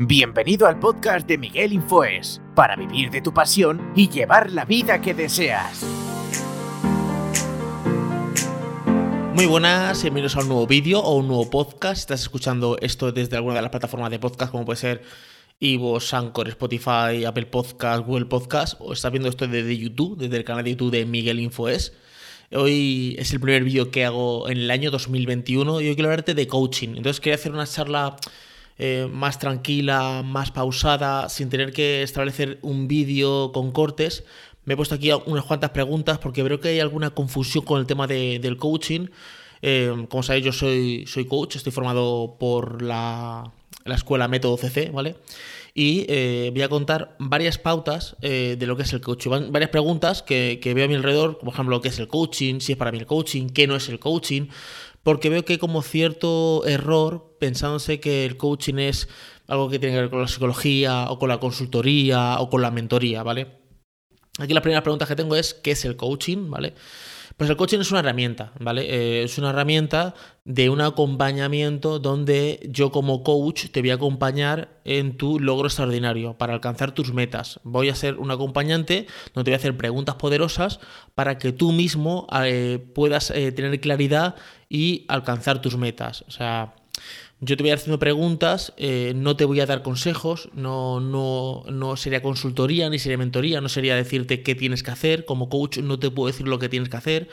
Bienvenido al podcast de Miguel Infoes, para vivir de tu pasión y llevar la vida que deseas. Muy buenas, bienvenidos a un nuevo vídeo o un nuevo podcast. Estás escuchando esto desde alguna de las plataformas de podcast, como puede ser Ivo, Anchor, Spotify, Apple Podcast, Google Podcast, o estás viendo esto desde YouTube, desde el canal de YouTube de Miguel Infoes. Hoy es el primer vídeo que hago en el año 2021 y hoy quiero hablarte de coaching. Entonces quería hacer una charla eh, más tranquila, más pausada, sin tener que establecer un vídeo con cortes, me he puesto aquí unas cuantas preguntas porque veo que hay alguna confusión con el tema del coaching. Eh, como sabéis, yo soy coach, estoy formado por la, escuela Método CC, ¿vale? Y eh, voy a contar varias pautas eh, de lo que es el coaching, varias preguntas que, que, veo a mi alrededor, por ejemplo, qué es el coaching, si es para mí el coaching, qué no es el coaching, porque veo que hay como cierto error pensándose que el coaching es algo que tiene que ver con la psicología o con la consultoría o con la mentoría, ¿vale? Aquí la primera pregunta que tengo es, ¿qué es el coaching? ¿Vale? Pues el coaching es una herramienta, ¿vale? Eh, es una herramienta de un acompañamiento donde yo como coach te voy a acompañar en tu logro extraordinario para alcanzar tus metas. Voy a ser un acompañante donde te voy a hacer preguntas poderosas para que tú mismo eh, puedas eh, tener claridad y alcanzar tus metas. O sea, yo te voy a haciendo preguntas, eh, no te voy a dar consejos, no, no, no sería consultoría ni sería mentoría, no sería decirte qué tienes que hacer. Como coach no te puedo decir lo que tienes que hacer,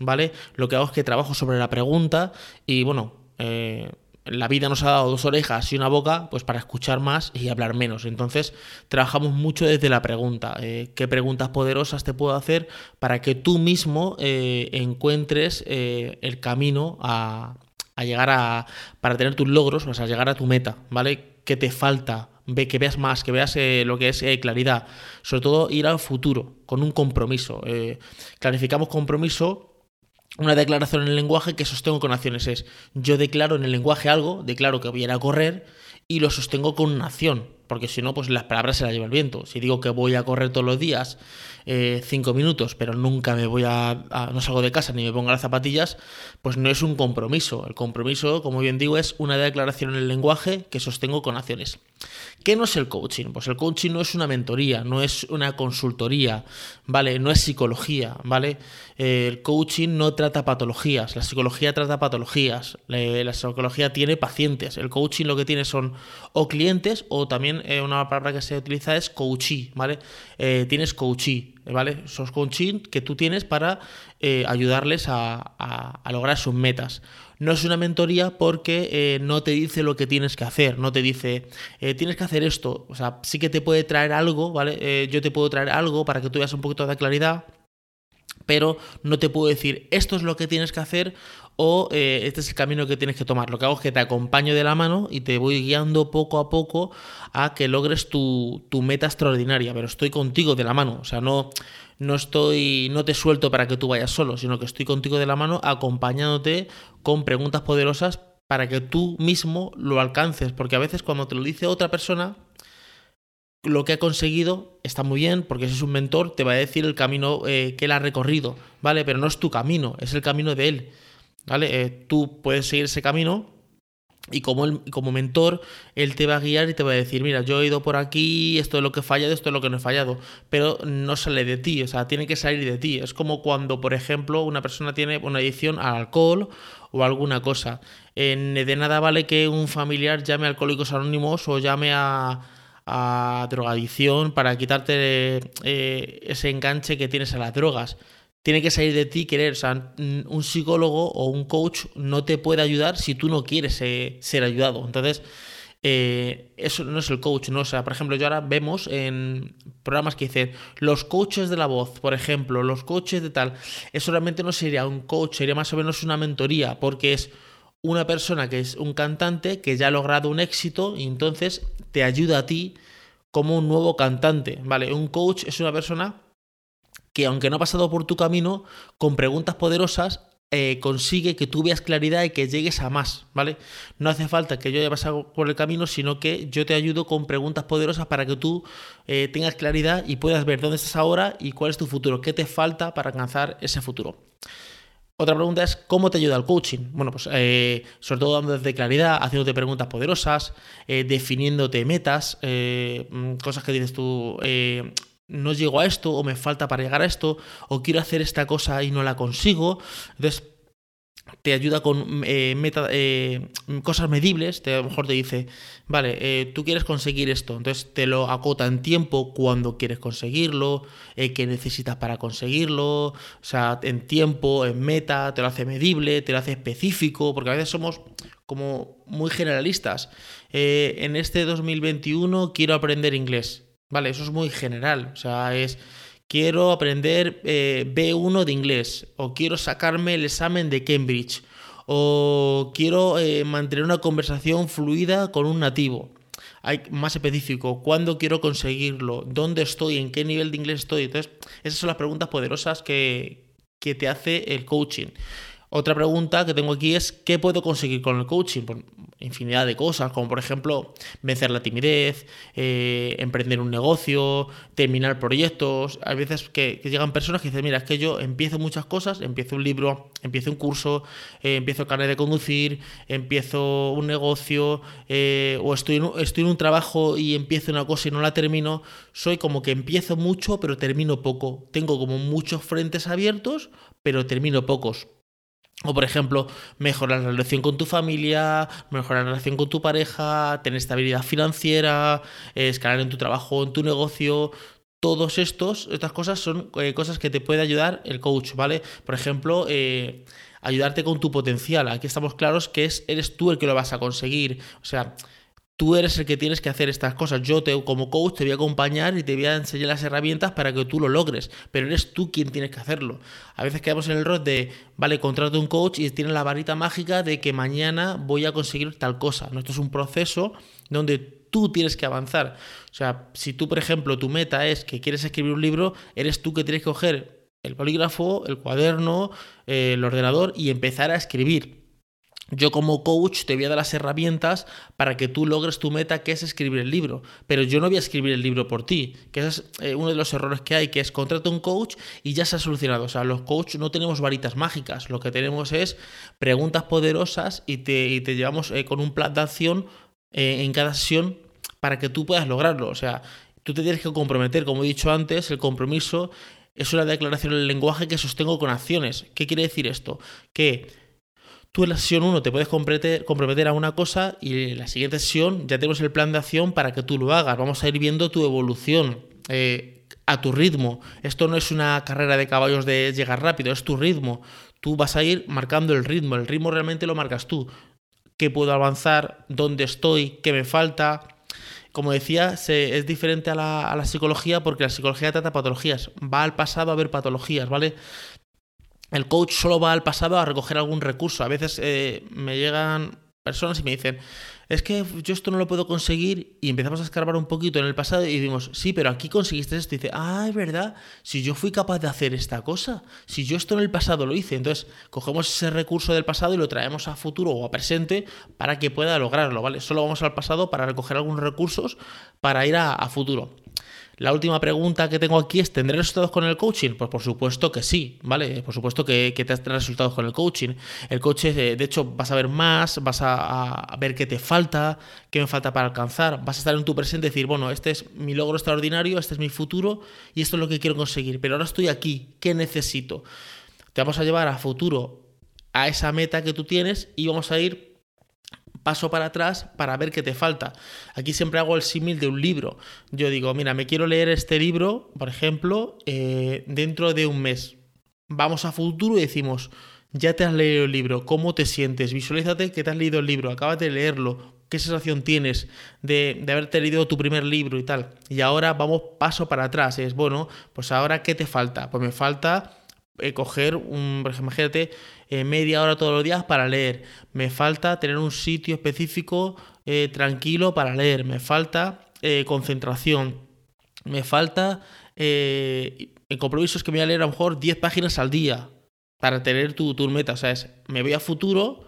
¿vale? Lo que hago es que trabajo sobre la pregunta y bueno, eh, la vida nos ha dado dos orejas y una boca, pues para escuchar más y hablar menos. Entonces, trabajamos mucho desde la pregunta. Eh, ¿Qué preguntas poderosas te puedo hacer para que tú mismo encuentres el camino a, a llegar a, para tener tus logros, o sea, llegar a tu meta, ¿vale? ¿Qué te falta? Ve, que veas más, que veas eh, lo que es eh, claridad. Sobre todo ir al futuro, con un compromiso. Eh, clarificamos compromiso una declaración en el lenguaje que sostengo con acciones es yo declaro en el lenguaje algo, declaro que voy a ir a correr y lo sostengo con una acción, porque si no, pues las palabras se las lleva el viento. Si digo que voy a correr todos los días eh, cinco minutos, pero nunca me voy a, no salgo de casa ni me pongo las zapatillas, pues no es un compromiso. El compromiso, como bien digo, es una declaración en el lenguaje que sostengo con acciones. ¿Qué no es el coaching? Pues el coaching no es una mentoría, no es una consultoría, ¿vale? No es psicología, ¿vale? Eh, el coaching no trata patologías, la psicología trata patologías, la psicología tiene pacientes, el coaching lo que tiene son o clientes o también eh, una palabra que se utiliza es coachee, ¿vale? tienes coachee, ¿vale? Esos coaching que tú tienes para eh, ayudarles a, lograr sus metas. No es una mentoría porque eh, no te dice lo que tienes que hacer, no te dice, eh, tienes que hacer esto. O sea, sí que te puede traer algo, ¿vale? yo te puedo traer algo para que tú veas un poquito de claridad, pero no te puedo decir esto es lo que tienes que hacer o este es el camino que tienes que tomar. Lo que hago es que te acompaño de la mano y te voy guiando poco a poco a que logres tu, tu meta extraordinaria, pero estoy contigo de la mano, o sea, no, no estoy, no te suelto para que tú vayas solo, sino que estoy contigo de la mano acompañándote con preguntas poderosas para que tú mismo lo alcances, porque a veces cuando te lo dice otra persona, lo que ha conseguido está muy bien, porque si es un mentor, te va a decir el camino eh, que él ha recorrido, ¿vale? Pero no es tu camino, es el camino de él, ¿vale? Eh, tú puedes seguir ese camino, y como, como mentor, él te va a guiar y te va a decir, mira, yo he ido por aquí, esto es lo que he fallado, esto es lo que no he fallado, pero no sale de ti, o sea, tiene que salir de ti. Es como cuando, por ejemplo, una persona tiene una adicción al alcohol o alguna cosa. de nada vale que un familiar llame a Alcohólicos Anónimos o llame a, a drogadicción para quitarte eh, ese enganche que tienes a las drogas tiene que salir de ti querer. O sea, un psicólogo o un coach no te puede ayudar si tú no quieres ser ayudado. Entonces, eh, eso no es el coach, ¿no? O sea, por ejemplo, yo ahora vemos en programas que dicen los coaches de la voz, por ejemplo, los coaches de tal. Eso realmente no sería un coach, sería más o menos una mentoría, porque es una persona que es un cantante que ya ha logrado un éxito y entonces te ayuda a ti como un nuevo cantante, ¿vale? Un coach es una persona que aunque no ha pasado por tu camino, con preguntas poderosas eh, consigue que tú veas claridad y que llegues a más, ¿vale? No hace falta que yo haya pasado por el camino, sino que yo te ayudo con preguntas poderosas para que tú eh, tengas claridad y puedas ver dónde estás ahora y cuál es tu futuro, qué te falta para alcanzar ese futuro. Otra pregunta es, ¿cómo te ayuda el coaching? Bueno, pues eh, sobre todo dándote claridad, haciéndote preguntas poderosas, definiéndote metas, mm, cosas que dices tú, no llego a esto, o me falta para llegar a esto, o quiero hacer esta cosa y no la consigo. Entonces, te ayuda con eh, eh, cosas medibles, te, a lo mejor te dice, vale, eh, tú quieres conseguir esto, entonces te lo acota en tiempo, cuando quieres conseguirlo, qué necesitas para conseguirlo, o sea, en tiempo, en meta, te lo hace medible, te lo hace específico, porque a veces somos como muy generalistas. en este 2021 quiero aprender inglés, vale, eso es muy general, o sea, es quiero aprender eh, B1 de inglés, o quiero sacarme el examen de Cambridge, o quiero eh, mantener una conversación fluida con un nativo. Hay más específico, ¿cuándo quiero conseguirlo? ¿Dónde estoy? ¿En qué nivel de inglés estoy? Entonces, esas son las preguntas poderosas que, que te hace el coaching. Otra pregunta que tengo aquí es, ¿qué puedo conseguir con el coaching? Pues infinidad de cosas, como por ejemplo vencer la timidez, eh, emprender un negocio, terminar proyectos. Hay veces que, llegan personas que dicen, mira, es que yo empiezo muchas cosas, empiezo un libro, empiezo un curso, eh, empiezo carnet de conducir, empiezo un negocio, eh, o estoy en, estoy en un trabajo y empiezo una cosa y no la termino. Soy como que empiezo mucho, pero termino poco. Tengo como muchos frentes abiertos, pero termino pocos. O por ejemplo, mejorar la relación con tu familia, mejorar la relación con tu pareja, tener estabilidad financiera, escalar en tu trabajo, en tu negocio. Todos estos, estas cosas son eh, cosas que te puede ayudar el coach, ¿vale? Por ejemplo, eh, ayudarte con tu potencial. Aquí estamos claros que es, eres tú el que lo vas a conseguir. O sea, Tú eres el que tienes que hacer estas cosas. Yo te, como coach te voy a acompañar y te voy a enseñar las herramientas para que tú lo logres, pero eres tú quien tienes que hacerlo. A veces quedamos en el rol de, vale, contrato un coach y tiene la varita mágica de que mañana voy a conseguir tal cosa. No, esto es un proceso donde tú tienes que avanzar. O sea, si tú, por ejemplo, tu meta es que quieres escribir un libro, eres tú que tienes que coger el polígrafo, el cuaderno, eh, el ordenador y empezar a escribir. Yo como coach te voy a dar las herramientas para que tú logres tu meta, que es escribir el libro. Pero yo no voy a escribir el libro por ti, que ese es eh, uno de los errores que hay, que es contrata un coach y ya se ha solucionado. O sea, los coaches no tenemos varitas mágicas, lo que tenemos es preguntas poderosas y te, te llevamos eh, con un plan de acción eh, en cada sesión para que tú puedas lograrlo. O sea, tú te tienes que comprometer, como he dicho antes, el compromiso es una declaración en el lenguaje que sostengo con acciones. ¿Qué quiere decir esto? Que Tú en la sesión 1 te puedes comprometer a una cosa y en la siguiente sesión ya tenemos el plan de acción para que tú lo hagas. Vamos a ir viendo tu evolución eh, a tu ritmo. Esto no es una carrera de caballos de llegar rápido, es tu ritmo. Tú vas a ir marcando el ritmo. El ritmo realmente lo marcas tú. ¿Qué puedo avanzar? ¿Dónde estoy? ¿Qué me falta? Como decía, es diferente a la, a la psicología porque la psicología trata patologías. Va al pasado a ver patologías, ¿vale? El coach solo va al pasado a recoger algún recurso. A veces eh, me llegan personas y me dicen, es que yo esto no lo puedo conseguir y empezamos a escarbar un poquito en el pasado y decimos, sí, pero aquí conseguiste esto y dice, ah, es verdad, si yo fui capaz de hacer esta cosa, si yo esto en el pasado lo hice, entonces cogemos ese recurso del pasado y lo traemos a futuro o a presente para que pueda lograrlo, ¿vale? Solo vamos al pasado para recoger algunos recursos para ir a futuro. La última pregunta que tengo aquí es, ¿tendré resultados con el coaching? Pues por supuesto que sí, ¿vale? Por supuesto que, que te resultados con el coaching. El coach, eh, de hecho, vas a ver más, vas a, ver qué te falta, qué me falta para alcanzar, vas a estar en tu presente y decir, bueno, este es mi logro extraordinario, este es mi futuro y esto es lo que quiero conseguir, pero ahora estoy aquí, ¿qué necesito? Te vamos a llevar a futuro a esa meta que tú tienes y vamos a ir paso para atrás para ver qué te falta. Aquí siempre hago el símil de un libro. Yo digo, mira, me quiero leer este libro, por ejemplo, eh, dentro de un mes. Vamos a futuro y decimos, ya te has leído el libro, ¿cómo te sientes? Visualízate que te has leído el libro, acabas de leerlo, qué sensación tienes de, de, haberte leído tu primer libro y tal. Y ahora vamos paso para atrás. Es bueno, pues ahora qué te falta? Pues me falta eh, coger un, por ejemplo, imagínate, eh, media hora todos los días para leer. Me falta tener un sitio específico eh, tranquilo para leer. Me falta concentración. Me falta el compromiso es que voy a leer a lo mejor 10 páginas al día para tener tu, tu meta. O sea, es, me voy a futuro,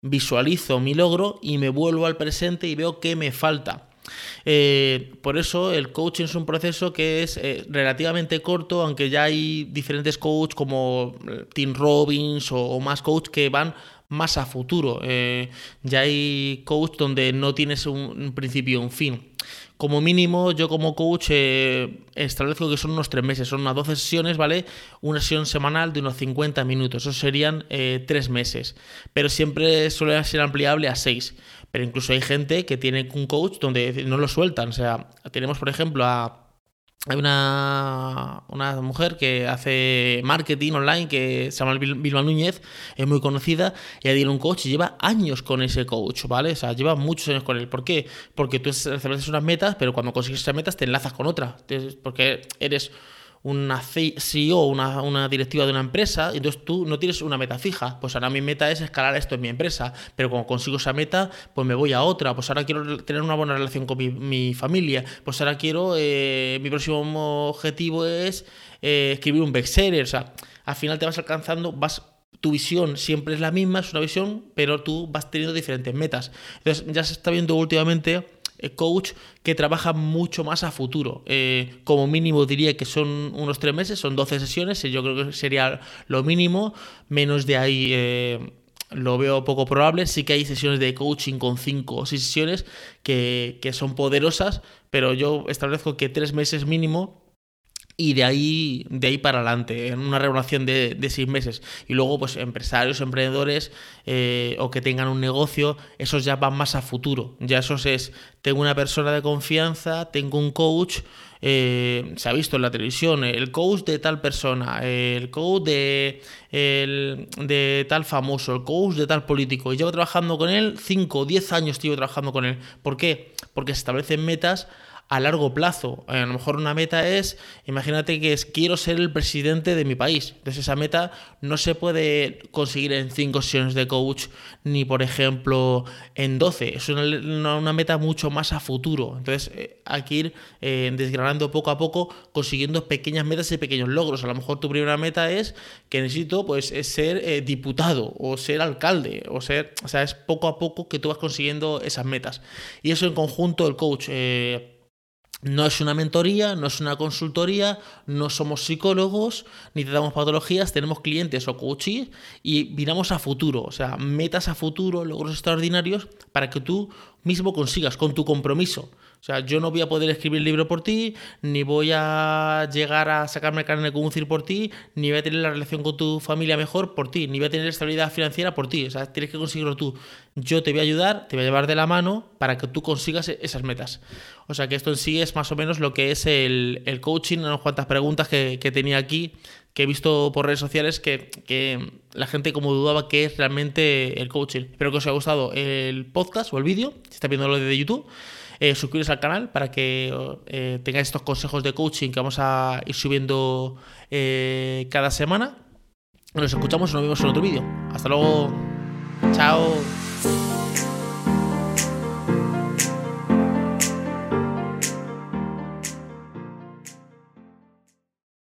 visualizo mi logro y me vuelvo al presente y veo qué me falta. Eh, por eso el coaching es un proceso que es eh, relativamente corto, aunque ya hay diferentes coaches como Tim Robbins o, más coaches que van más a futuro. ya hay coach donde no tienes un, principio y un fin. Como mínimo, yo como coach eh, establezco que son unos tres meses, son unas 12 sesiones, ¿vale? Una sesión semanal de unos 50 minutos, eso serían eh, tres meses, pero siempre suele ser ampliable a seis. Pero incluso hay gente que tiene un coach donde no lo sueltan, o sea, tenemos por ejemplo a hay una, una, mujer que hace marketing online que se llama Vilma Núñez, es muy conocida, ella tiene un coach y lleva años con ese coach, ¿vale? O sea, lleva muchos años con él. ¿Por qué? Porque tú estableces unas metas, pero cuando consigues esas metas te enlazas con otra. Porque eres una CEO, una, una directiva de una empresa, entonces tú no tienes una meta fija. Pues ahora mi meta es escalar esto en mi empresa, pero cuando consigo esa meta, pues me voy a otra. Pues ahora quiero tener una buena relación con mi, familia. Pues ahora quiero, eh, mi próximo objetivo es eh, escribir un bestseller. O sea, al final te vas alcanzando, vas tu visión siempre es la misma, es una visión, pero tú vas teniendo diferentes metas. Entonces, ya se está viendo últimamente coach que trabaja mucho más a futuro. Eh, como mínimo diría que son unos tres meses, son 12 sesiones, yo creo que sería lo mínimo, menos de ahí eh, lo veo poco probable. Sí que hay sesiones de coaching con cinco o seis sesiones que, que son poderosas, pero yo establezco que tres meses mínimo y de ahí, de ahí para adelante, en una regulación de, seis meses. Y luego, pues empresarios, emprendedores eh, o que tengan un negocio, esos ya van más a futuro. Ya esos es, tengo una persona de confianza, tengo un coach, eh, se ha visto en la televisión, el coach de tal persona, el coach de, de tal famoso, el coach de tal político. Y llevo trabajando con él 5 o 10 años, llevo trabajando con él. ¿Por qué? Porque se establecen metas a largo plazo. A lo mejor una meta es, imagínate que es quiero ser el presidente de mi país. Entonces esa meta no se puede conseguir en cinco sesiones de coach ni por ejemplo en 12. Es una, meta mucho más a futuro. Entonces eh, hay que ir eh, desgranando poco a poco, consiguiendo pequeñas metas y pequeños logros. A lo mejor tu primera meta es que necesito pues ser eh, diputado o ser alcalde o ser, o sea, es poco a poco que tú vas consiguiendo esas metas. Y eso en conjunto el coach no es una mentoría, no es una consultoría, no somos psicólogos, ni te damos patologías, tenemos clientes o coaches y miramos a futuro, o sea, metas a futuro, logros extraordinarios para que tú mismo consigas con tu compromiso. O sea, yo no voy a poder escribir el libro por ti, ni voy a llegar a sacarme carne de conducir por ti, ni voy a tener la relación con tu familia mejor por ti, ni voy a tener estabilidad financiera por ti. O sea, tienes que conseguirlo tú. Yo te voy a ayudar, te voy a llevar de la mano para que tú consigas e-, esas metas. O sea, que esto en sí es más o menos lo que es el, coaching, unas cuantas preguntas que, tenía aquí que he visto por redes sociales que, que, la gente como dudaba que es realmente el coaching. Espero que os haya gustado el podcast o el vídeo, si está viendo lo de YouTube eh, suscribiros al canal para que eh, tengáis estos consejos de coaching que vamos a ir subiendo eh, cada semana. Nos escuchamos y nos vemos en otro vídeo. Hasta luego. Chao.